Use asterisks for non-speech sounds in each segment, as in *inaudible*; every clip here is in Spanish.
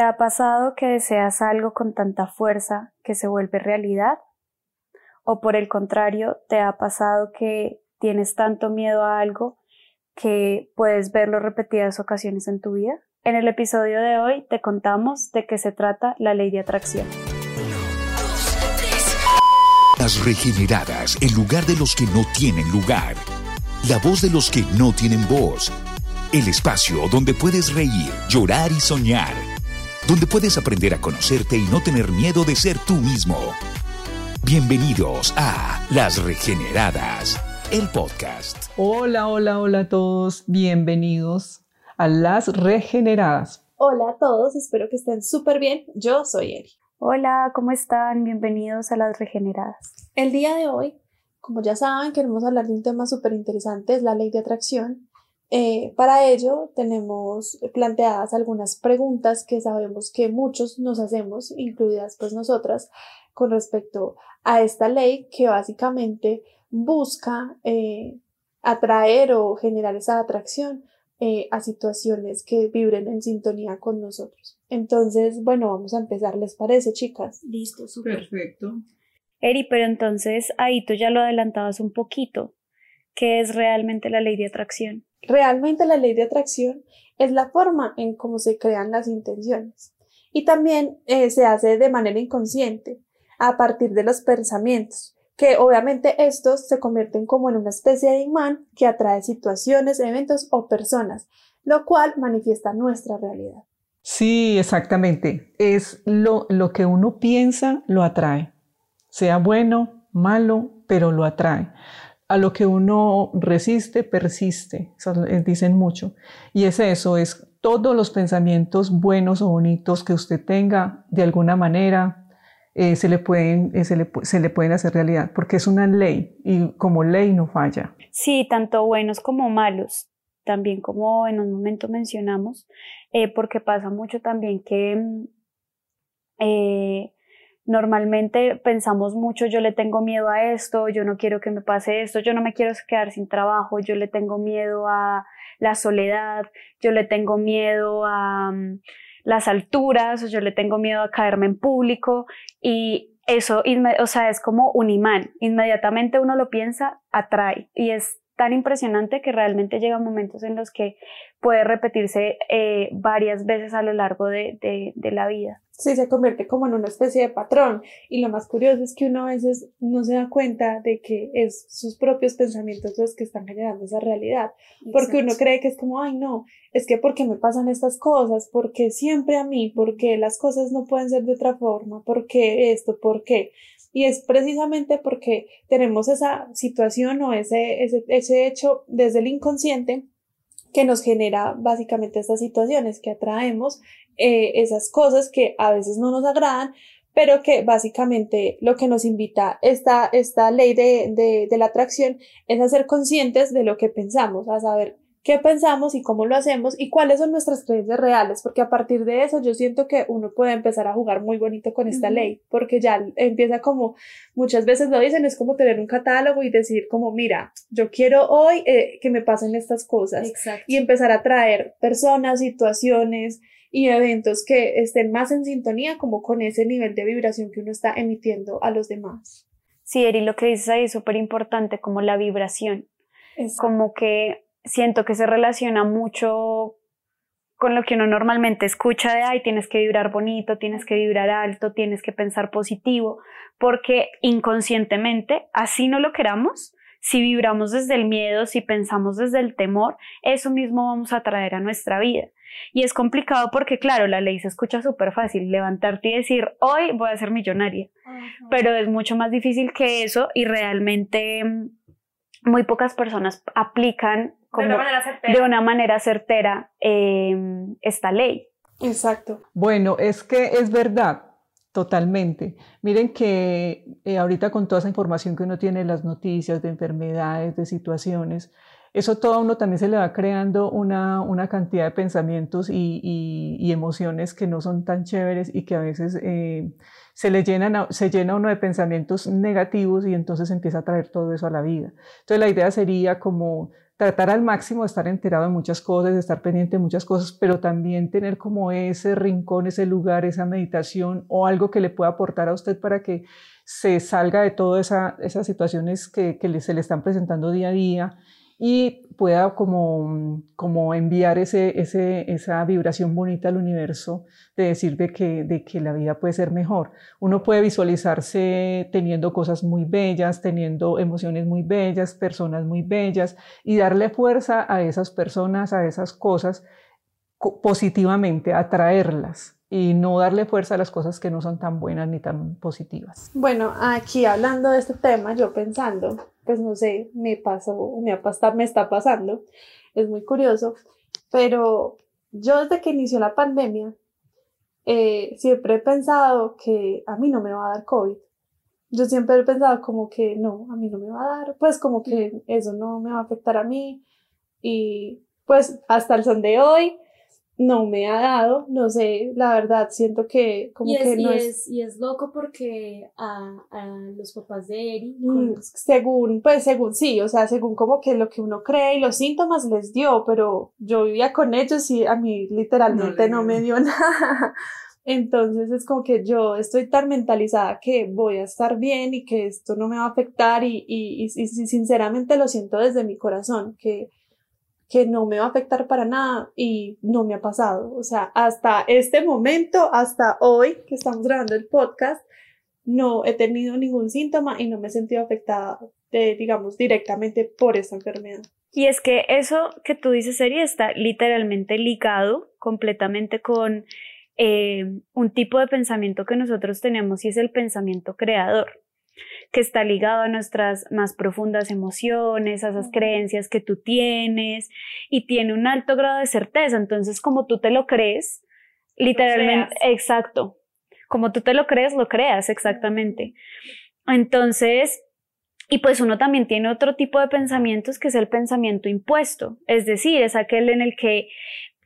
¿Te ha pasado que deseas algo con tanta fuerza que se vuelve realidad? ¿O por el contrario, te ha pasado que tienes tanto miedo a algo que puedes verlo repetidas ocasiones en tu vida? En el episodio de hoy te contamos de qué se trata la ley de atracción. Las regeneradas, el lugar de los que no tienen lugar. La voz de los que no tienen voz. El espacio donde puedes reír, llorar y soñar donde puedes aprender a conocerte y no tener miedo de ser tú mismo. Bienvenidos a Las Regeneradas, el podcast. Hola, hola, hola a todos, bienvenidos a Las Regeneradas. Hola a todos, espero que estén súper bien. Yo soy Eri. Hola, ¿cómo están? Bienvenidos a Las Regeneradas. El día de hoy, como ya saben, queremos hablar de un tema súper interesante, es la ley de atracción. Eh, para ello tenemos planteadas algunas preguntas que sabemos que muchos nos hacemos, incluidas pues nosotras, con respecto a esta ley que básicamente busca eh, atraer o generar esa atracción eh, a situaciones que vibren en sintonía con nosotros. Entonces, bueno, vamos a empezar, ¿les parece, chicas? Listo, súper. Perfecto. Eri, pero entonces ahí tú ya lo adelantabas un poquito. ¿Qué es realmente la ley de atracción? Realmente la ley de atracción es la forma en cómo se crean las intenciones y también eh, se hace de manera inconsciente a partir de los pensamientos, que obviamente estos se convierten como en una especie de imán que atrae situaciones, eventos o personas, lo cual manifiesta nuestra realidad. Sí, exactamente. Es lo, lo que uno piensa, lo atrae. Sea bueno, malo, pero lo atrae a lo que uno resiste, persiste, eh, dicen mucho. Y es eso, es todos los pensamientos buenos o bonitos que usted tenga, de alguna manera, eh, se, le pueden, eh, se, le, se, le, pueden hacer realidad, porque es una ley y como ley no falla. Sí, tanto buenos como malos, también como en un momento mencionamos, porque pasa mucho también que mm, Normalmente pensamos mucho, yo le tengo miedo a esto, yo no quiero que me pase esto, yo no me quiero quedar sin trabajo, yo le tengo miedo a la soledad, yo le tengo miedo a mm, las alturas, o yo le tengo miedo a caerme en público y eso, o sea, es como un imán. Inmediatamente uno lo piensa, atrae y es tan impresionante que realmente llegan momentos en los que puede repetirse eh, varias veces a lo largo de la vida sí se convierte como en una especie de patrón. Y lo más curioso es que uno a veces no se da cuenta de que es sus propios pensamientos los que están generando esa realidad. Porque uno cree que es como, ay, no, es que porque me pasan estas cosas, porque siempre a mí, porque las cosas no pueden ser de otra forma, porque esto, por qué. Y es precisamente porque tenemos esa situación o ese, ese, ese hecho desde el inconsciente que nos genera básicamente estas situaciones que atraemos eh, esas cosas que a veces no nos agradan, pero que básicamente lo que nos invita esta, esta ley de, de, de la atracción es a ser conscientes de lo que pensamos, a saber qué pensamos y cómo lo hacemos y cuáles son nuestras creencias reales, porque a partir de eso yo siento que uno puede empezar a jugar muy bonito con esta ley, porque ya empieza como muchas veces lo dicen, es como tener un catálogo y decir como, mira, yo quiero hoy eh, que me pasen estas cosas y empezar a traer personas, situaciones y eventos que estén más en sintonía como con ese nivel de vibración que uno está emitiendo a los demás. Sí, Eri, lo que dices ahí es súper importante, como la vibración. Es Como que siento que se relaciona mucho con lo que uno normalmente escucha de, ay, tienes que vibrar bonito, tienes que vibrar alto, tienes que pensar positivo, porque inconscientemente, así no lo queramos, si vibramos desde el miedo, si pensamos desde el temor, eso mismo vamos a traer a nuestra vida. Y es complicado porque, claro, la ley se escucha súper fácil, levantarte y decir, hoy voy a ser millonaria, pero es mucho más difícil que eso y realmente mm, muy pocas personas aplican como de una manera certera, em, esta ley. Exacto. Bueno, es que es verdad, totalmente. Miren que eh, ahorita con toda esa información que uno tiene, las noticias de enfermedades, de situaciones, eso todo a uno también se le va creando una, una cantidad de pensamientos y, emociones que no son tan chéveres y que a veces eh, se le llenan, se llena uno de pensamientos negativos y entonces empieza a traer todo eso a la vida. Entonces la idea sería como tratar al máximo de estar enterado de muchas cosas, de estar pendiente de muchas cosas, pero también tener como ese rincón, ese lugar, esa meditación o algo que le pueda aportar a usted para que se salga de todas esa, esas situaciones que, que se le están presentando día a día. Y pueda como, como enviar ese, ese, esa vibración bonita al universo de decir de que, de que la vida puede ser mejor. Uno puede visualizarse teniendo cosas muy bellas, teniendo emociones muy bellas, personas muy bellas y darle fuerza a esas personas, a esas cosas positivamente, atraerlas y no darle fuerza a las cosas que no son tan buenas ni tan positivas. Bueno, aquí hablando de este tema, yo pensando, pues no sé, me pasó, me, ha me está pasando, es muy curioso, pero yo desde que inició la pandemia, eh, siempre he pensado que a mí no me va a dar COVID. Yo siempre he pensado como que no, a mí no me va a dar, pues como que eso no me va a afectar a mí. Y pues hasta el son de hoy, no me ha dado, no sé, la verdad, siento que como que no es, Y es loco porque a, los papás de Eri... Mm, según, pues según sí, o sea, según como que lo que uno cree y los síntomas les dio, pero yo vivía con ellos y a mí literalmente no, me dio *laughs* nada. Entonces es como que yo estoy tan mentalizada que voy a estar bien y que esto no me va a afectar y, y, y sinceramente lo siento desde mi corazón, que que no me va a afectar para nada y no me ha pasado. O sea, hasta este momento, hasta hoy que estamos grabando el podcast, no he tenido ningún síntoma y no me he sentido afectada, de, digamos, directamente por esta enfermedad. Y es que eso que tú dices, Seri, está literalmente ligado completamente con eh, un tipo de pensamiento que nosotros tenemos y es el pensamiento creador que está ligado a nuestras más profundas emociones, a esas creencias que tú tienes y tiene un alto grado de certeza. Entonces, como tú te lo crees, literalmente, exacto, como tú te lo crees, lo creas, exactamente. Entonces, y pues uno también tiene otro tipo de pensamientos que es el pensamiento impuesto, es decir, es aquel en el que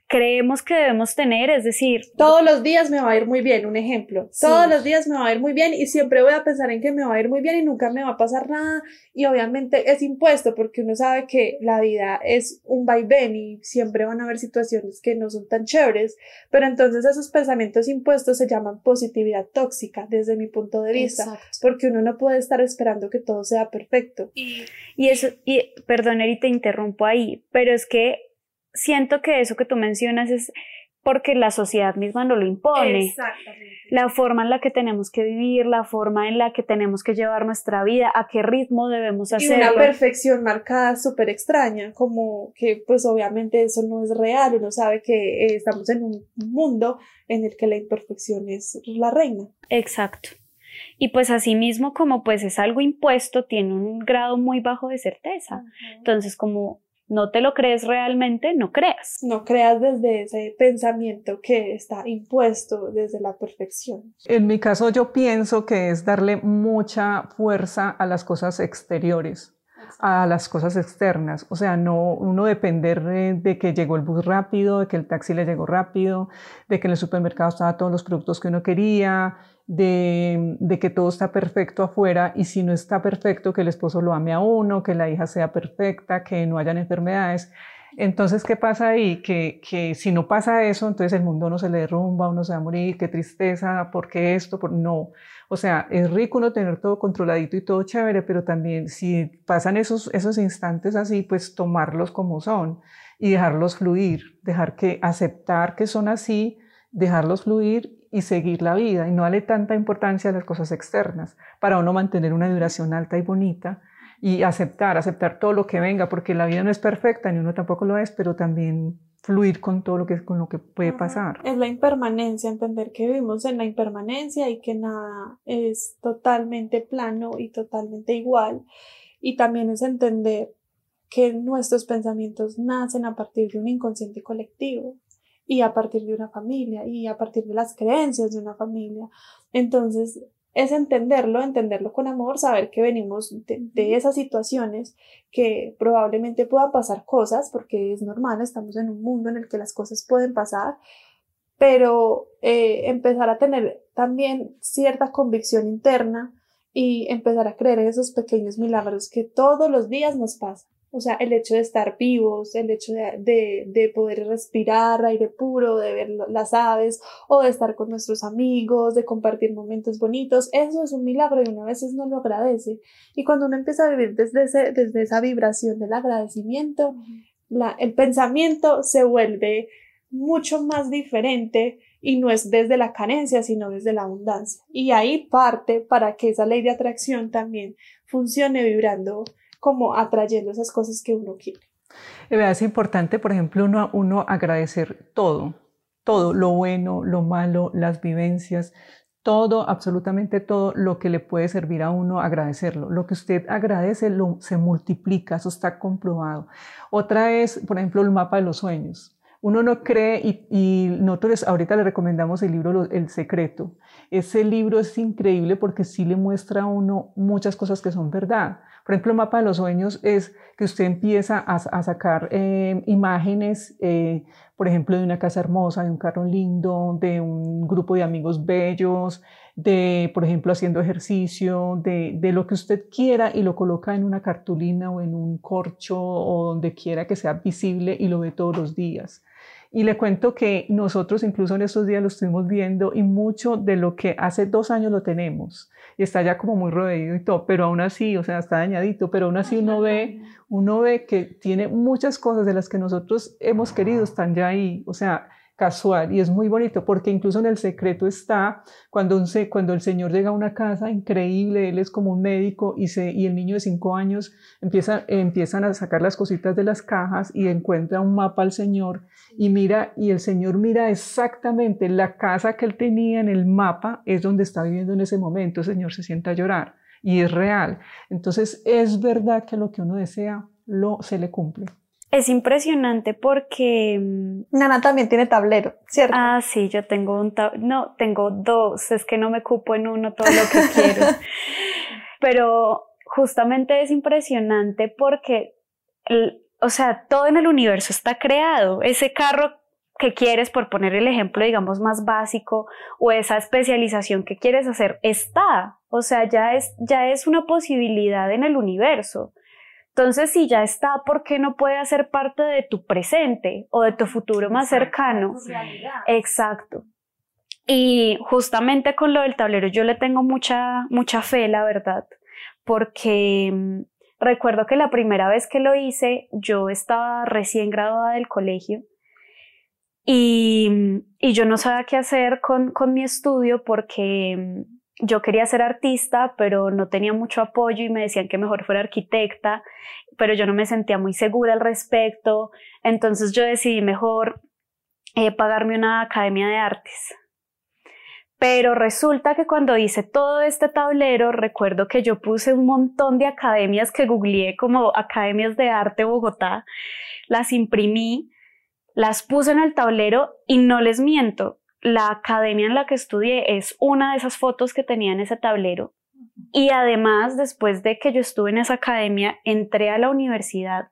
creemos que debemos tener, es decir... Todos los días me va a ir muy bien, un ejemplo. Todos los días me va a ir muy bien y siempre voy a pensar en que me va a ir muy bien y nunca me va a pasar nada y obviamente es impuesto porque uno sabe que la vida es un vaivén y siempre van a haber situaciones que no son tan chéveres, pero entonces esos pensamientos impuestos se llaman positividad tóxica desde mi punto de vista, porque uno no puede estar esperando que todo sea perfecto. Y, y eso, y perdón, Eri, te interrumpo ahí, pero es que siento que eso que tú mencionas es porque la sociedad misma no lo impone. Exactamente. La forma en la que tenemos que vivir, la forma en la que tenemos que llevar nuestra vida, a qué ritmo debemos hacerlo. Y una perfección marcada súper extraña, como que pues obviamente eso no es real, uno sabe que eh, estamos en un mundo en el que la imperfección es la reina. Exacto. Y pues asimismo, como pues es algo impuesto, tiene un grado muy bajo de certeza. Entonces, como no te lo crees realmente, no creas. No creas desde ese pensamiento que está impuesto desde la perfección. En mi caso yo pienso que es darle mucha fuerza a las cosas exteriores a las cosas externas, o sea, no uno depender de, que llegó el bus rápido, de que el taxi le llegó rápido, de que en el supermercado estaban todos los productos que uno quería, de, que todo está perfecto afuera y si no está perfecto, que el esposo lo ame a uno, que la hija sea perfecta, que no hayan enfermedades. Entonces, ¿qué pasa ahí? Que, que si no pasa eso, entonces el mundo no se le derrumba, uno se va a morir, qué tristeza, ¿por qué esto? Por... No. O sea, es rico uno tener todo controladito y todo chévere, pero también si pasan esos, esos instantes así, pues tomarlos como son y dejarlos fluir, dejar que aceptar que son así, dejarlos fluir y seguir la vida y no darle tanta importancia a las cosas externas para uno mantener una vibración alta y bonita y aceptar, aceptar todo lo que venga, porque la vida no es perfecta ni uno tampoco lo es, pero también fluir con todo lo que, con lo que puede pasar. Es la impermanencia, entender que vivimos en la impermanencia y que nada es totalmente plano y totalmente igual. Y también es entender que nuestros pensamientos nacen a partir de un inconsciente colectivo y a partir de una familia y a partir de las creencias de una familia. Entonces, es entenderlo, entenderlo con amor, saber que venimos de, esas situaciones, que probablemente puedan pasar cosas, porque es normal, estamos en un mundo en el que las cosas pueden pasar, pero eh, empezar a tener también cierta convicción interna y empezar a creer en esos pequeños milagros que todos los días nos pasan. O sea, el hecho de estar vivos, el hecho de, de, poder respirar aire puro, de ver las aves o de estar con nuestros amigos, de compartir momentos bonitos, eso es un milagro y uno a veces no lo agradece. Y cuando uno empieza a vivir desde, ese, desde esa vibración del agradecimiento, la, el pensamiento se vuelve mucho más diferente y no es desde la carencia, sino desde la abundancia. Y ahí parte para que esa ley de atracción también funcione vibrando como atrayendo esas cosas que uno quiere. Es importante, por ejemplo, uno, uno agradecer todo, todo, lo bueno, lo malo, las vivencias, todo, absolutamente todo lo que le puede servir a uno, agradecerlo. Lo que usted agradece se multiplica, eso está comprobado. Otra es, por ejemplo, el mapa de los sueños. Uno no cree y, y nosotros ahorita le recomendamos el libro El Secreto. Ese libro es increíble porque sí le muestra a uno muchas cosas que son verdad. Por ejemplo, el mapa de los sueños es que usted empieza a, sacar eh, imágenes, eh, por ejemplo, de una casa hermosa, de un carro lindo, de un grupo de amigos bellos, de, por ejemplo, haciendo ejercicio, de, de, lo que usted quiera y lo coloca en una cartulina o en un corcho o donde quiera que sea visible y lo ve todos los días. Y le cuento que nosotros incluso en estos días lo estuvimos viendo y mucho de lo que hace dos años lo tenemos. Y está ya como muy rodeado y todo, pero aún así, o sea, está dañadito, pero aún así uno ve, uno ve que tiene muchas cosas de las que nosotros hemos querido están ya ahí, o sea, casual y es muy bonito porque incluso en el secreto está cuando, un, cuando el señor llega a una casa increíble, él es como un médico y, se, y el niño de cinco años empieza, empiezan a sacar las cositas de las cajas y encuentra un mapa al señor y mira y el señor mira exactamente la casa que él tenía en el mapa es donde está viviendo en ese momento, el señor se sienta a llorar y es real. Entonces es verdad que lo que uno desea lo se le cumple. Es impresionante porque... Mm, Nana también tiene tablero, ¿cierto? Ah, sí, yo tengo un tablero, no, tengo dos, es que no me cupo en uno todo lo que quiero. *laughs* Pero justamente es impresionante porque, o sea, todo en el universo está creado. Ese carro que quieres, por poner el ejemplo, digamos, más básico, o esa especialización que quieres hacer, está. O sea, ya es, ya es una posibilidad en el universo. Entonces, si ya está, ¿por qué no puede hacer parte de tu presente o de tu futuro más cercano? Exacto. Y justamente con lo del tablero yo le tengo mucha, mucha fe, la verdad, porque mm, recuerdo que la primera vez que lo hice, yo estaba recién graduada del colegio y, mm, y yo no sabía qué hacer con, con mi estudio porque mm, yo quería ser artista, pero no tenía mucho apoyo y me decían que mejor fuera arquitecta, pero yo no me sentía muy segura al respecto. Entonces yo decidí mejor eh, pagarme una academia de artes. Pero resulta que cuando hice todo este tablero, recuerdo que yo puse un montón de academias que googleé como Academias de Arte Bogotá, las imprimí, las puse en el tablero y no les miento, la academia en la que estudié es una de esas fotos que tenía en ese tablero. Y además, después de que yo estuve en esa academia, entré a la universidad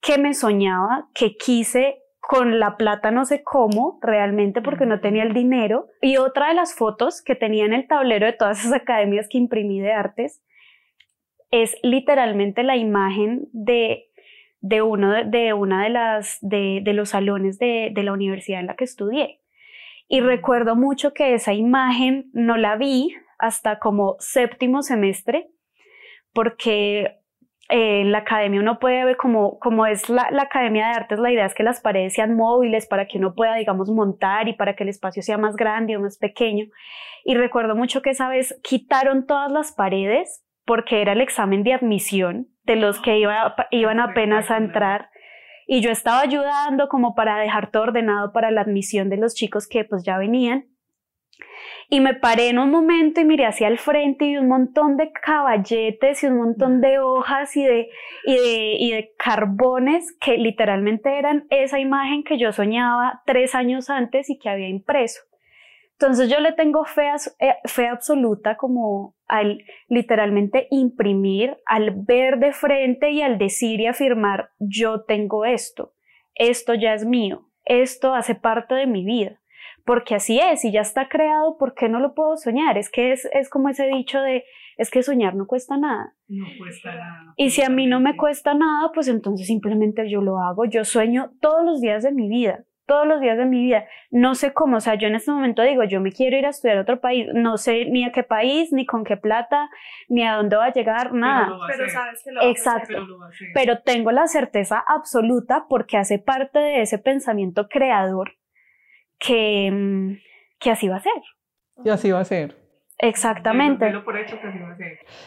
que me soñaba, que quise con la plata no sé cómo, realmente porque no tenía el dinero. Y otra de las fotos que tenía en el tablero de todas esas academias que imprimí de artes es literalmente la imagen de, de uno de, una de las de, los salones de la universidad en la que estudié. Y recuerdo mucho que esa imagen no la vi hasta como séptimo semestre, porque eh, en la academia uno puede ver como, como es la, la, academia de artes, la idea es que las paredes sean móviles para que uno pueda, digamos, montar y para que el espacio sea más grande o más pequeño. Y recuerdo mucho que esa vez quitaron todas las paredes porque era el examen de admisión de los que iba, iban apenas a entrar y yo estaba ayudando como para dejar todo ordenado para la admisión de los chicos que pues ya venían. Y me paré en un momento y miré hacia el frente y un montón de caballetes y un montón de hojas y de, y de, y de carbones que literalmente eran esa imagen que yo soñaba tres años antes y que había impreso. Entonces yo le tengo fe, eh, fe absoluta como al literalmente imprimir, al ver de frente y al decir y afirmar, yo tengo esto, esto ya es mío, esto hace parte de mi vida. Porque así es, y ya está creado, ¿por qué no lo puedo soñar? Es que es, es como ese dicho de es que soñar no cuesta nada. No cuesta nada. Y si a mí no me cuesta nada, pues entonces simplemente yo lo hago. Yo sueño todos los días de mi vida todos los días de mi vida. No sé cómo, o sea, yo en este momento digo, yo me quiero ir a estudiar a otro país, no sé ni a qué país, ni con qué plata, ni a dónde va a llegar, nada. Pero, sabes que lo Exacto. Pero, tengo la certeza absoluta porque hace parte de ese pensamiento creador que, mm, que así va a ser. Y así va a ser. Exactamente.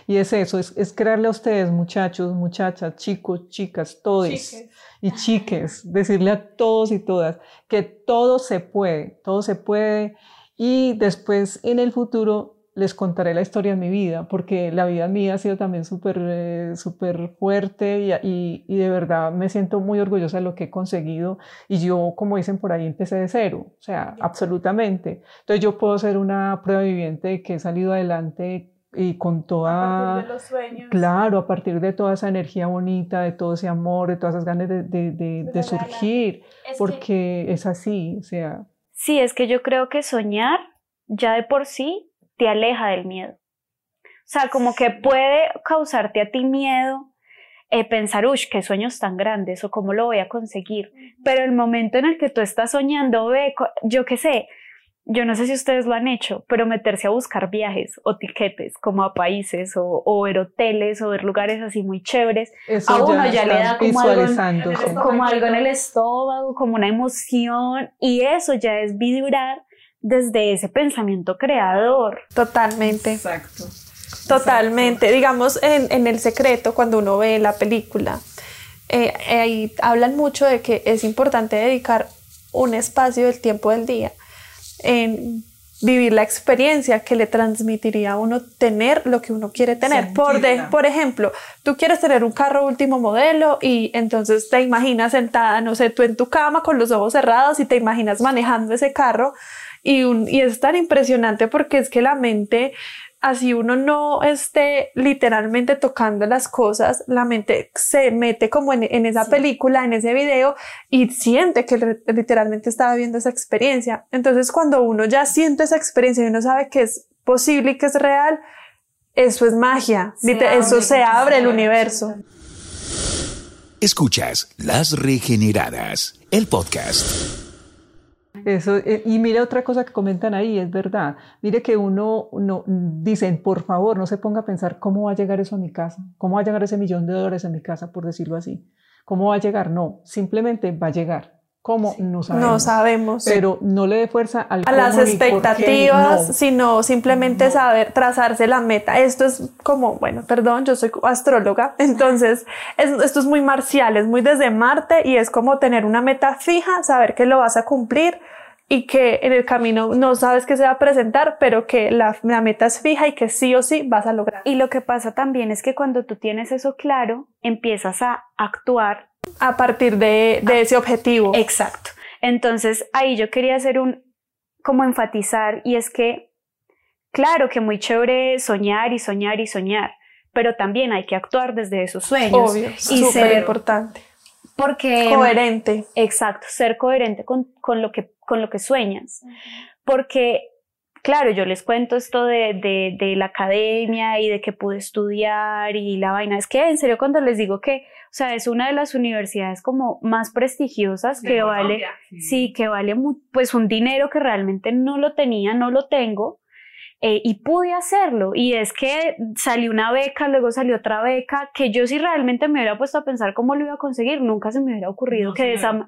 Y es eso, es, crearle a ustedes, muchachos, muchachas, chicos, chicas, todos y chiques, decirle a todos y todas que todo se puede, todo se puede. Y después en el futuro les contaré la historia de mi vida, porque la vida mía ha sido también súper eh, súper fuerte y, y, de verdad me siento muy orgullosa de lo que he conseguido. Y yo, como dicen por ahí, empecé de cero, o sea, absolutamente. Entonces yo puedo ser una prueba viviente de que he salido adelante y con toda... A partir de los sueños. Claro, a partir de toda esa energía bonita, de todo ese amor, de todas esas ganas de, de, de, surgir, porque es así, o sea... Sí, es que yo creo que soñar ya de por sí te aleja del miedo. O sea, como que puede causarte a ti miedo eh, pensar, uy, qué sueños tan grandes o cómo lo voy a conseguir. Pero el momento en el que tú estás soñando, ve, yo qué sé, yo no sé si ustedes lo han hecho, pero meterse a buscar viajes o tiquetes como a países o, ver hoteles o ver lugares así muy chéveres, a uno ya, le da como algo, como algo en el estómago, como una emoción y eso ya es vibrar desde ese pensamiento creador. Totalmente. Exacto. Totalmente. Digamos, en, en, El Secreto, cuando uno ve la película, eh, ahí hablan mucho de que es importante dedicar un espacio del tiempo del día en vivir la experiencia que le transmitiría a uno tener lo que uno quiere tener. Por, de, por ejemplo, tú quieres tener un carro último modelo y entonces te imaginas sentada, no sé, tú en tu cama con los ojos cerrados y te imaginas manejando ese carro y, un, y es tan impresionante porque es que la mente, así uno no esté literalmente tocando las cosas, la mente se mete como en, en esa película, en ese video y siente que literalmente está viviendo esa experiencia. Entonces cuando uno ya siente esa experiencia y uno sabe que es posible y que es real, eso es magia, eso se abre el universo. Escuchas Las Regeneradas, el podcast. Eh, y mire otra cosa que comentan ahí, es verdad. Mire que uno no, dicen, por favor, no se ponga a pensar cómo va a llegar eso a mi casa, cómo va a llegar ese millón de dólares a mi casa, por decirlo así. ¿Cómo va a llegar? No, simplemente va a llegar. ¿Cómo? No sabemos. No sabemos. Pero no le dé fuerza al a las expectativas, sino simplemente saber trazarse la meta. Esto es como, bueno, perdón, yo soy astróloga, *laughs* entonces esto es muy marcial, es muy desde Marte y es como tener una meta fija, saber que lo vas a cumplir y que en el camino no sabes qué se va a presentar, pero que la, la, meta es fija y que sí o sí vas a lograr. Y lo que pasa también es que cuando tú tienes eso claro, empiezas a actuar a partir de, de ese objetivo. Exacto. Entonces ahí yo quería hacer un, como enfatizar, y es que, claro que muy chévere soñar y soñar y soñar, pero también hay que actuar desde esos sueños. Obvio, y ser importante. Porque... Coherente. Exacto, ser coherente con, con lo que con lo que sueñas. Porque, claro, yo les cuento esto de, de, de, la academia y de que pude estudiar y la vaina. Es que en serio cuando les digo que, o sea, es una de las universidades como más prestigiosas que vale, sí. que vale pues un dinero que realmente no lo tenía, no lo tengo eh, y pude hacerlo. Y es que salió una beca, luego salió otra beca, que yo si realmente me hubiera puesto a pensar cómo lo iba a conseguir, nunca se me hubiera ocurrido que, de esa,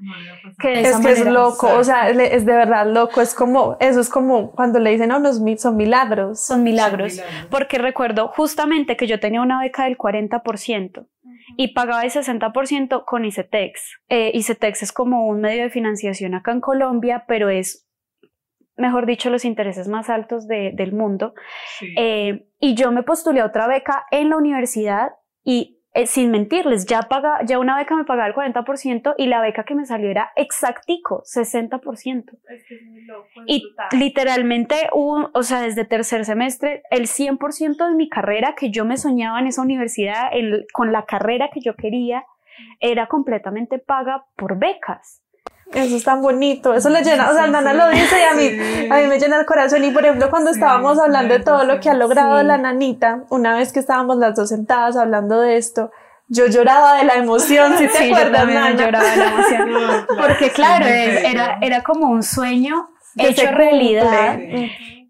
que Es que es loco, o sea, es de verdad loco, es como, eso es como cuando le dicen, no, no, son milagros. Son milagros, porque recuerdo justamente que yo tenía una beca del 40% y pagaba el 60% con ICETEX. Eh, ICETEX es como un medio de financiación acá en Colombia, pero es mejor dicho, los intereses más altos del mundo. Eh, y yo me postulé a otra beca en la universidad y eh, sin mentirles, ya, paga, ya una beca me pagaba el 40% y la beca que me salió era exactico, 60%. Es que es muy loco. Y literalmente, o sea, desde tercer semestre, el 100% de mi carrera que yo me soñaba en esa universidad, con la carrera que yo quería, era completamente paga por becas. Eso es tan bonito, eso le llena, o sea, Nana lo dice y a mí, a mí me llena el corazón. Y por ejemplo, cuando estábamos hablando de todo lo que ha logrado la nanita, una vez que estábamos las dos sentadas hablando de esto, yo lloraba de la emoción, si te acuerdas, Nana? lloraba de la emoción. *laughs* Porque claro, era, era como un sueño hecho realidad.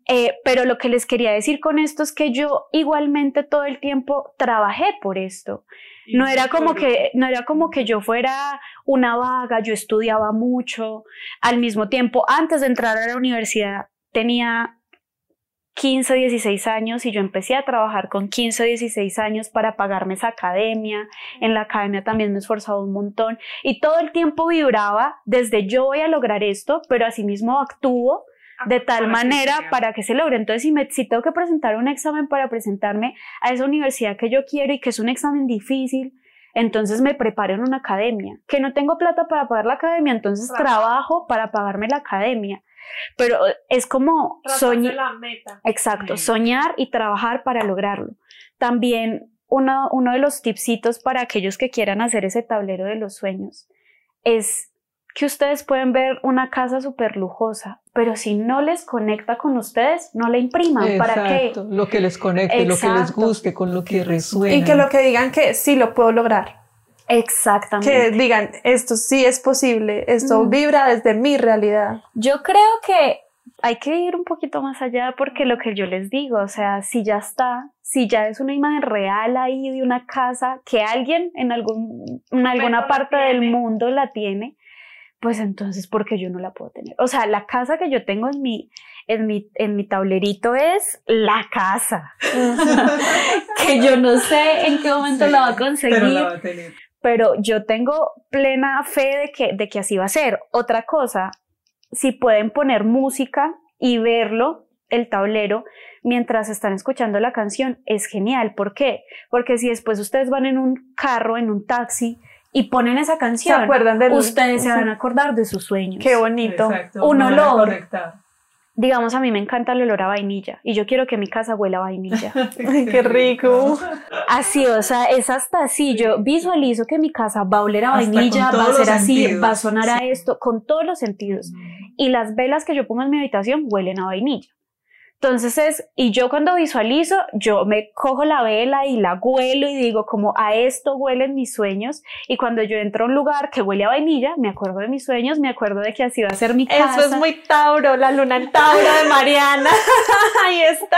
Eh, pero lo que les quería decir con esto es que yo igualmente todo el tiempo trabajé por esto. No era como que, no era como que yo fuera una vaga, yo estudiaba mucho. Al mismo tiempo, antes de entrar a la universidad, tenía 15, 16 años y yo empecé a trabajar con 15, 16 años para pagarme esa academia. En la academia también me he esforzado un montón y todo el tiempo vibraba desde yo voy a lograr esto, pero asimismo actúo de tal manera para que se logre. Entonces, si, me, si tengo que presentar un examen para presentarme a esa universidad que yo quiero y que es un examen difícil, entonces me preparo en una academia. Que no tengo plata para pagar la academia, entonces trabajo para pagarme la academia. Pero es como soñar. Exacto, soñar y trabajar para lograrlo. También uno, uno de los tipsitos para aquellos que quieran hacer ese tablero de los sueños es que ustedes pueden ver una casa súper lujosa, pero si no les conecta con ustedes, no la impriman. ¿Para qué? Lo que les conecte, lo que les guste, con lo que resuene. Y que lo que digan que sí lo puedo lograr. Exactamente. Que digan, esto sí es posible, esto mm. vibra desde mi realidad. Yo creo que hay que ir un poquito más allá porque lo que yo les digo, o sea, si ya está, si ya es una imagen real ahí de una casa que alguien en, algún, en alguna parte del mundo la tiene, pues entonces, ¿por qué yo no la puedo tener? O sea, la casa que yo tengo en mi, en mi, en mi tablerito es la casa, *laughs* que yo no sé en qué momento la va a conseguir, pero, yo tengo plena fe de que, de que así va a ser. Otra cosa, si pueden poner música y verlo, el tablero, mientras están escuchando la canción, es genial. ¿Por qué? Porque si después ustedes van en un carro, en un taxi, y ponen esa canción, ¿Se acuerdan de ustedes se van a acordar de sus sueños. Qué bonito. un olor. Digamos, a mí me encanta el olor a vainilla y yo quiero que mi casa huela a vainilla. *laughs* Qué rico. Así, o sea, es hasta así. Yo visualizo que mi casa va a oler a vainilla, va a ser así, va a sonar a esto, con todos los sentidos. Y las velas que yo pongo en mi habitación huelen a vainilla. Entonces es, y yo cuando visualizo, yo me cojo la vela y la huelo y digo como a esto huelen mis sueños y cuando yo entro a un lugar que huele a vainilla, me acuerdo de mis sueños, me acuerdo de que así va a ser mi casa. Eso es muy Tauro, la luna en Tauro de Mariana. *laughs* Ahí está.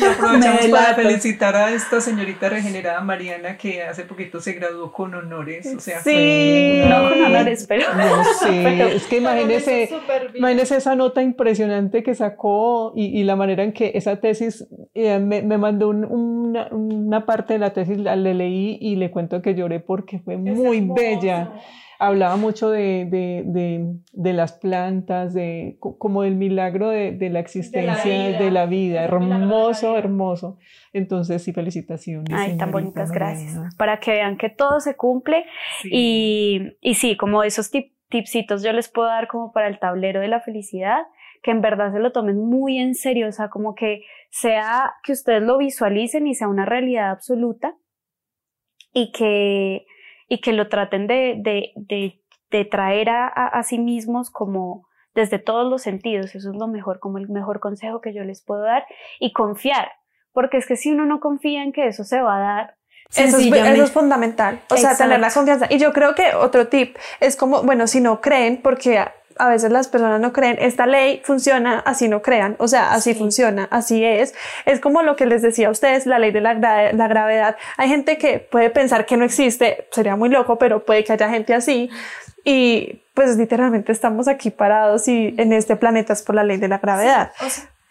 Y aprovechamos para felicitar a esta señorita regenerada Mariana que hace poquito se graduó con honores. O sea, sí, no con honores, pero. No, sí, *laughs* es que imagínese, imagínese esa nota impresionante que sacó y, la manera en que esa tesis eh, me, mandó una, parte de la tesis, la, le leí y le cuento que lloré porque fue muy bella. Hablaba mucho de, de, las plantas, de, como del milagro de, la existencia, de la vida. hermoso, hermoso. Entonces, sí, felicitaciones. Ay, tan bonitas, gracias. Para que vean que todo se cumple y, y sí, como esos tipsitos yo les puedo dar como para el tablero de la felicidad que en verdad se lo tomen muy en serio, o sea, como que sea que ustedes lo visualicen y sea una realidad absoluta y que, y que lo traten de, de, de, de traer a, a, sí mismos como desde todos los sentidos, eso es lo mejor, como el mejor consejo que yo les puedo dar y confiar, porque es que si uno no confía en que eso se va a dar, eso es, eso es, fundamental, o sea, tener la confianza. Y yo creo que otro tip es como, bueno, si no creen, porque a veces las personas no creen, esta ley funciona, así no crean, o sea, así funciona, así es. Es como lo que les decía a ustedes, la ley de la, la, gravedad. Hay gente que puede pensar que no existe, sería muy loco, pero puede que haya gente así. Y pues literalmente estamos aquí parados y en este planeta es por la ley de la gravedad.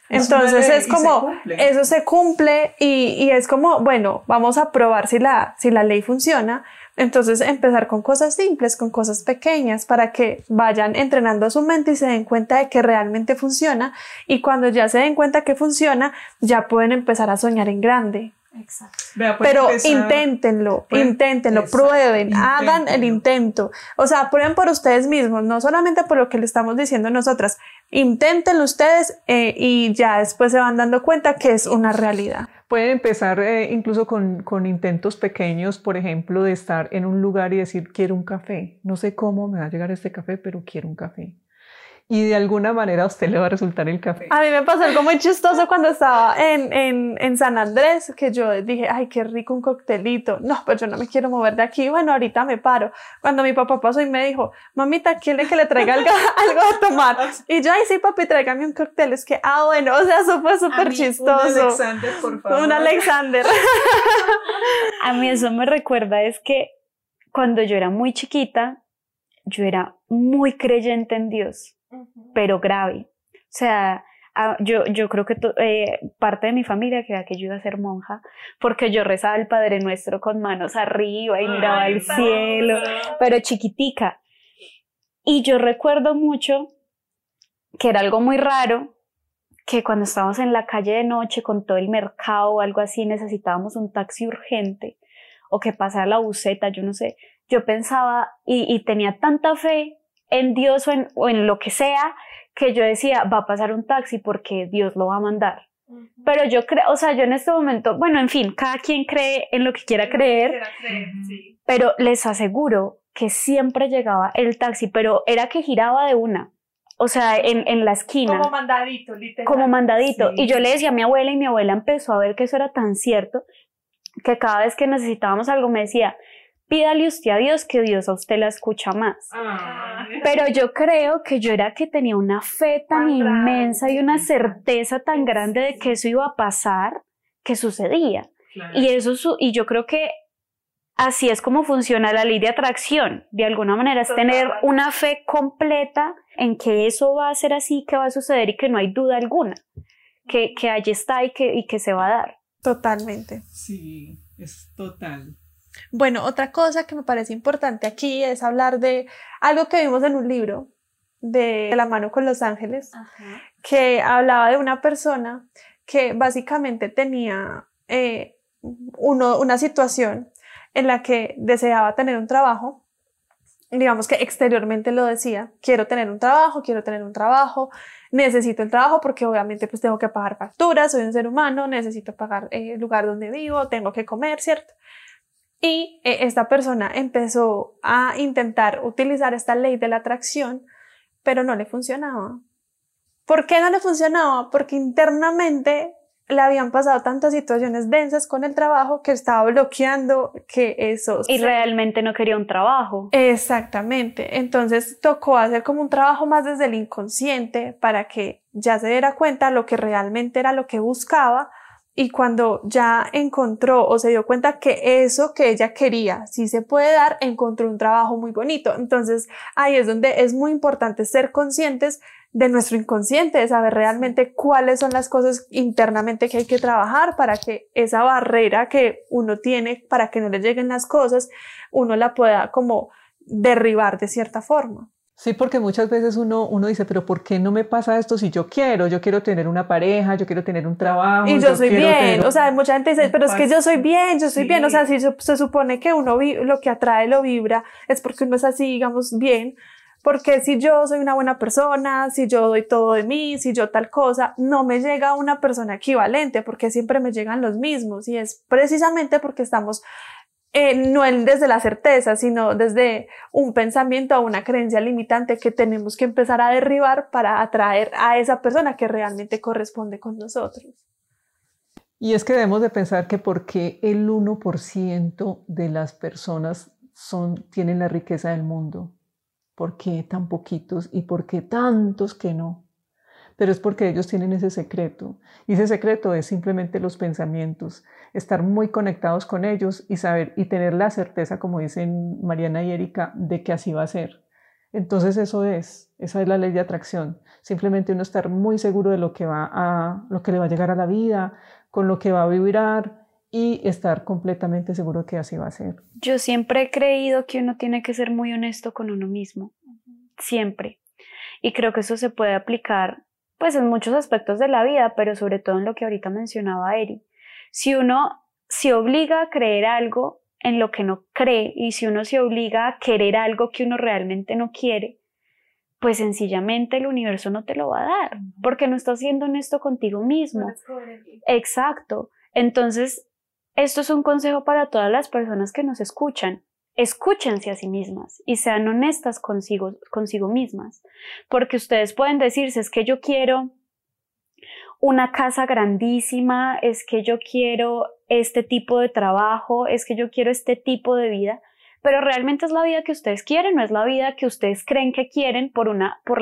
Entonces es como, eso se cumple y, y, es como, bueno, vamos a probar si la, si la ley funciona entonces, empezar con cosas simples, con cosas pequeñas, para que vayan entrenando a su mente y se den cuenta de que realmente funciona. Y cuando ya se den cuenta que funciona, ya pueden empezar a soñar en grande. Exacto. Pero inténtenlo, inténtenlo, prueben, hagan el intento. O sea, prueben por ustedes mismos, no solamente por lo que le estamos diciendo nosotras. Inténtenlo ustedes eh, y ya después se van dando cuenta que es una realidad. Pueden empezar eh, incluso con, con, intentos pequeños, por ejemplo, de estar en un lugar y decir, quiero un café. No sé cómo me va a llegar este café, pero quiero un café y de alguna manera a usted le va a resultar el café. A mí me pasó algo muy chistoso cuando estaba en, en, en, San Andrés, que yo dije, ay, qué rico un coctelito. No, pero yo no me quiero mover de aquí. Bueno, ahorita me paro. Cuando mi papá pasó y me dijo, mamita, ¿quiere que le traiga algo, *laughs* algo de tomar? Y yo, ay, sí, papi, tráigame un cóctel. Es que, ah, bueno, o sea, eso fue súper chistoso. Un Alexander, por favor. Un Alexander. *laughs* a mí eso me recuerda es que cuando yo era muy chiquita, yo era muy creyente en Dios pero grave. O sea, ah, yo, yo creo que eh, parte de mi familia quería que yo iba a ser monja, porque yo rezaba el Padre Nuestro con manos arriba y miraba al cielo, pero chiquitica. Y yo recuerdo mucho que era algo muy raro, que cuando estábamos en la calle de noche con todo el mercado o algo así, necesitábamos un taxi urgente o que pasara la buceta, yo no sé. Yo pensaba y, y tenía tanta fe en Dios o en, o en lo que sea, que yo decía, va a pasar un taxi porque Dios lo va a mandar. Pero yo creo, o sea, yo en este momento, bueno, en fin, cada quien cree en lo que quiera creer, pero les aseguro que siempre llegaba el taxi, pero era que giraba de una, o sea, en, en la esquina. Como mandadito, literal. Como mandadito. Y yo le decía a mi abuela y mi abuela empezó a ver que eso era tan cierto, que cada vez que necesitábamos algo me decía, pídale usted a Dios que Dios a usted la escucha más. Ah. Pero yo creo que yo era que tenía una fe tan, inmensa y una certeza tan grande de que eso iba a pasar, que sucedía. Y eso y yo creo que así es como funciona la ley de atracción. De alguna manera es tener una fe completa en que eso va a ser así, que va a suceder y que no hay duda alguna, que, que allí está y que, y que se va a dar. Totalmente. Sí, es total. Bueno, otra cosa que me parece importante aquí es hablar de algo que vimos en un libro de La mano con los ángeles, que hablaba de una persona que básicamente tenía eh, una situación en la que deseaba tener un trabajo, digamos que exteriormente lo decía, quiero tener un trabajo, quiero tener un trabajo, necesito el trabajo porque obviamente pues tengo que pagar facturas, soy un ser humano, necesito pagar eh, el lugar donde vivo, tengo que comer, ¿cierto? Y eh, esta persona empezó a intentar utilizar esta ley de la atracción, pero no le funcionaba. ¿Por qué no le funcionaba? Porque internamente le habían pasado tantas situaciones densas con el trabajo que estaba bloqueando que eso... Y realmente no quería un trabajo. Exactamente. Entonces tocó hacer como un trabajo más desde el inconsciente para que ya se diera cuenta lo que realmente era lo que buscaba y cuando ya encontró o se dio cuenta que eso que ella quería sí se puede dar, encontró un trabajo muy bonito. Entonces ahí es donde es muy importante ser conscientes de nuestro inconsciente, de saber realmente cuáles son las cosas internamente que hay que trabajar para que esa barrera que uno tiene para que no le lleguen las cosas, uno la pueda como derribar de cierta forma. Sí, porque muchas veces uno, uno dice, pero ¿por qué no me pasa esto si yo quiero? Yo quiero tener una pareja, yo quiero tener un trabajo. Y yo, soy bien, o sea, mucha gente dice, pero es que yo soy bien, yo soy bien, o sea, si se supone que uno lo que atrae lo vibra, es porque uno es así, digamos, bien, porque si yo soy una buena persona, si yo doy todo de mí, si yo tal cosa, no me llega una persona equivalente, porque siempre me llegan los mismos, y es precisamente porque estamos eh, no desde la certeza, sino desde un pensamiento o una creencia limitante que tenemos que empezar a derribar para atraer a esa persona que realmente corresponde con nosotros. Y es que debemos de pensar que porque el 1% de las personas son, tienen la riqueza del mundo, ¿por qué tan poquitos y por qué tantos que no? Pero es porque ellos tienen ese secreto. Y ese secreto es simplemente los pensamientos, estar muy conectados con ellos y saber y tener la certeza, como dicen Mariana y Erika, de que así va a ser. Entonces eso es, esa es la ley de atracción. Simplemente uno estar muy seguro de lo que va a, lo que le va a llegar a la vida, con lo que va a vibrar y estar completamente seguro que así va a ser. Yo siempre he creído que uno tiene que ser muy honesto con uno mismo, siempre. Y creo que eso se puede aplicar pues en muchos aspectos de la vida, pero sobre todo en lo que ahorita mencionaba Eri. Si uno se obliga a creer algo en lo que no cree y si uno se obliga a querer algo que uno realmente no quiere, pues sencillamente el universo no te lo va a dar, porque no estás siendo honesto contigo mismo. Exacto. Entonces, esto es un consejo para todas las personas que nos escuchan. Escúchense a sí mismas y sean honestas consigo, consigo mismas, porque ustedes pueden decirse, es que yo quiero una casa grandísima, es que yo quiero este tipo de trabajo, es que yo quiero este tipo de vida, pero realmente es la vida que ustedes quieren, no es la vida que ustedes creen que quieren por una, por,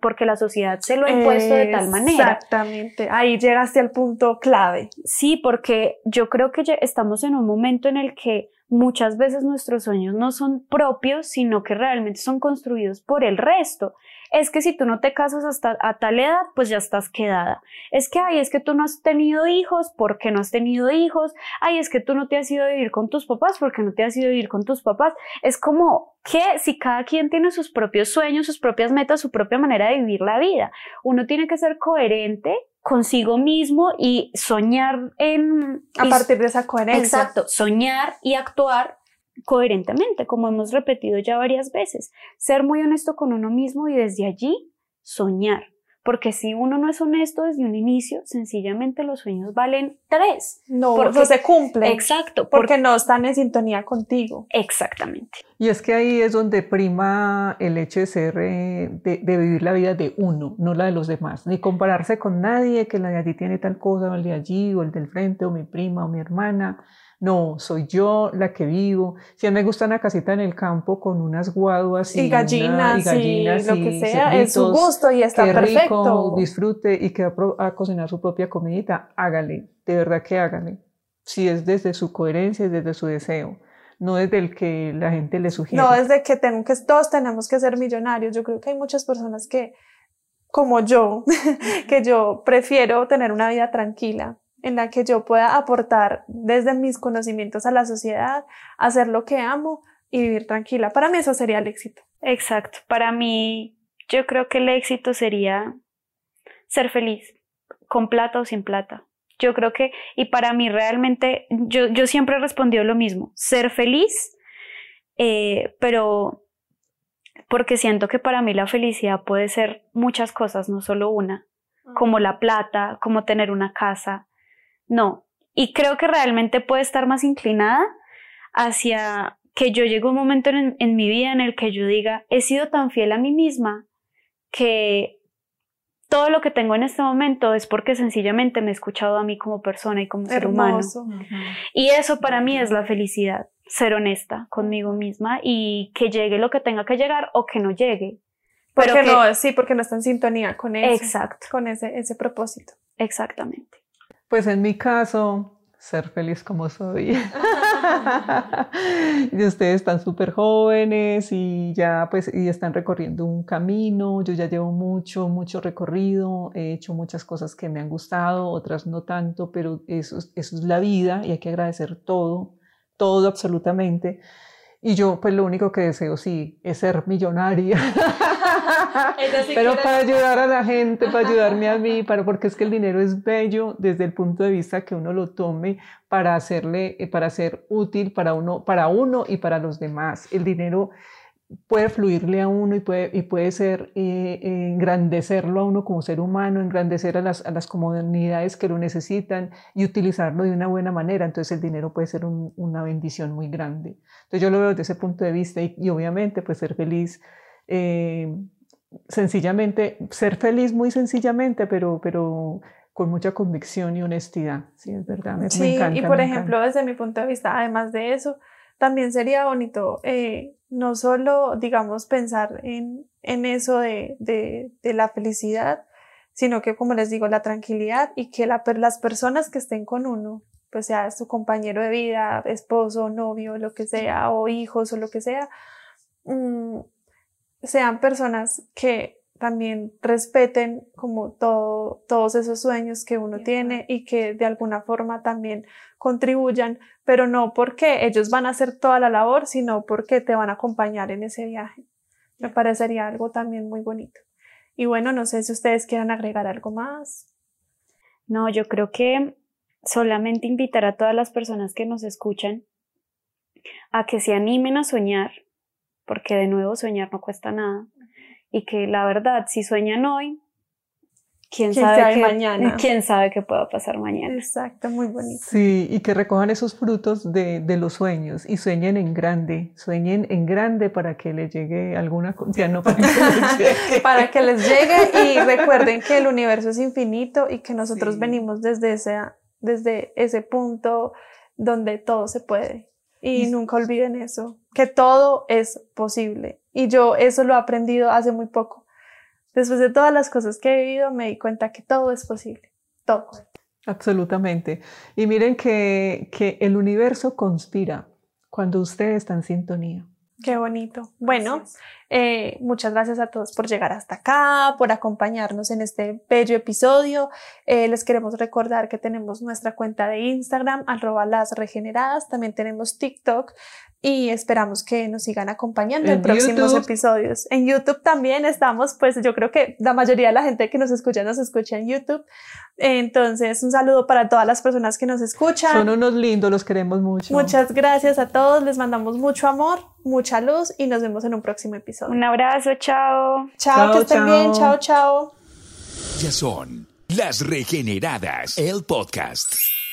porque la sociedad se lo ha impuesto de tal manera. Exactamente, ahí llegaste al punto clave. Sí, porque yo creo que estamos en un momento en el que muchas veces nuestros sueños no son propios, sino que realmente son construidos por el resto. Es que si tú no te casas hasta a tal edad, pues ya estás quedada. Es que, ay, es que tú no has tenido hijos, ¿por qué no has tenido hijos? Ay, es que tú no te has ido a vivir con tus papás, ¿por qué no te has ido a vivir con tus papás? Es como que si cada quien tiene sus propios sueños, sus propias metas, su propia manera de vivir la vida, uno tiene que ser coherente consigo mismo y soñar en... A partir de esa coherencia. Exacto, soñar y actuar coherentemente, como hemos repetido ya varias veces. Ser muy honesto con uno mismo y desde allí soñar. Porque si uno no es honesto desde un inicio, sencillamente los sueños valen tres. No, porque, no se cumplen. Exacto. Porque no están en sintonía contigo. Exactamente. Y es que ahí es donde prima el hecho de ser, eh, de, vivir la vida de uno, no la de los demás. Ni compararse con nadie, que la de allí tiene tal cosa, o el de allí, o el del frente, o mi prima, o mi hermana no, soy yo la que vivo. Si a mí me gusta una casita en el campo con unas guaduas y, gallinas, y, gallinas lo que sea, es su gusto y está perfecto. Rico, disfrute y que va a cocinar su propia comidita, hágale, de verdad que hágale. Si es desde su coherencia, es desde su deseo no desde el que la gente le sugiere. No, desde que, tengo que todos tenemos que ser millonarios. Yo creo que hay muchas personas que, como yo, *laughs* que yo prefiero tener una vida tranquila en la que yo pueda aportar desde mis conocimientos a la sociedad, hacer lo que amo y vivir tranquila. Para mí eso sería el éxito. Exacto. Para mí, yo creo que el éxito sería ser feliz, con plata o sin plata. Yo creo que, y para mí realmente, yo, yo siempre he respondido lo mismo, ser feliz, eh, pero porque siento que para mí la felicidad puede ser muchas cosas, no solo una, como la plata, como tener una casa, no. Y creo que realmente puede estar más inclinada hacia que yo llegue un momento en, mi vida en el que yo diga, he sido tan fiel a mí misma que todo lo que tengo en este momento es porque sencillamente me he escuchado a mí como persona y como ser humano. Y eso para mí es la felicidad, ser honesta conmigo misma y que llegue lo que tenga que llegar o que no llegue. Porque no, sí, porque no está en sintonía con eso. Exacto. Con ese, ese propósito. Exactamente. Pues en mi caso, ser feliz como soy. *laughs* y ustedes están súper jóvenes y ya pues y están recorriendo un camino. Yo ya llevo mucho, mucho recorrido. He hecho muchas cosas que me han gustado, otras no tanto, pero eso, eso es la vida y hay que agradecer todo, todo absolutamente. Y yo pues lo único que deseo sí es ser millonaria. *laughs* Pero para ayudar a la gente, para ayudarme a mí, para, porque es que el dinero es bello desde el punto de vista que uno lo tome para hacerle, eh, para ser útil para uno, para uno y para los demás. El dinero puede fluirle a uno y puede, y puede ser eh, engrandecerlo a uno como ser humano, engrandecer a las, a las comunidades que lo necesitan y utilizarlo de una buena manera. Entonces el dinero puede ser una bendición muy grande. Entonces yo lo veo desde ese punto de vista y, obviamente pues ser feliz, eh, sencillamente, ser feliz muy sencillamente, pero, pero con mucha convicción y honestidad. Sí, es verdad. Me, sí, encanta, y por ejemplo, desde mi punto de vista, además de eso, también sería bonito eh, no solo, digamos, pensar en, en eso de, de, de, la felicidad, sino que, como les digo, la tranquilidad y que la, las personas que estén con uno pues sea su compañero de vida, esposo, novio, lo que sea, o hijos o lo que sea, mm, sean personas que también respeten como todo, todos esos sueños que uno tiene y que de alguna forma también contribuyan, pero no porque ellos van a hacer toda la labor, sino porque te van a acompañar en ese viaje. Me parecería algo también muy bonito. Y bueno, no sé si ustedes quieran agregar algo más. No, yo creo que solamente invitar a todas las personas que nos escuchan a que se animen a soñar, porque de nuevo soñar no cuesta nada, y que la verdad, si sueñan hoy, quién, sabe, qué, mañana. *laughs* Quién sabe qué pueda pasar mañana. Exacto, muy bonito. Sí, y que recojan esos frutos de, de los sueños y sueñen en grande, sueñen en grande para que les llegue alguna cosa, no para que les *laughs* llegue. para que les llegue y recuerden que el universo es infinito y que nosotros venimos desde ese, desde ese punto donde todo se puede. Y nunca olviden eso, que todo es posible. Y yo eso lo he aprendido hace muy poco después de todas las cosas que he vivido, me di cuenta que todo es posible, todo. Absolutamente. Y miren que, que el universo conspira cuando usted está en sintonía. Qué bonito. Bueno, eh, muchas gracias a todos por llegar hasta acá, por acompañarnos en este bello episodio. Eh, les queremos recordar que tenemos nuestra cuenta de Instagram, arroba las regeneradas. También tenemos TikTok, y esperamos que nos sigan acompañando en, próximos episodios. En YouTube también estamos, pues yo creo que la mayoría de la gente que nos escucha nos escucha en YouTube. Entonces, un saludo para todas las personas que nos escuchan. Son unos lindos, los queremos mucho. Muchas gracias a todos, les mandamos mucho amor, mucha luz y nos vemos en un próximo episodio. Un abrazo, chao. Chao, que estén bien, chao, chao. Ya son las regeneradas, el podcast.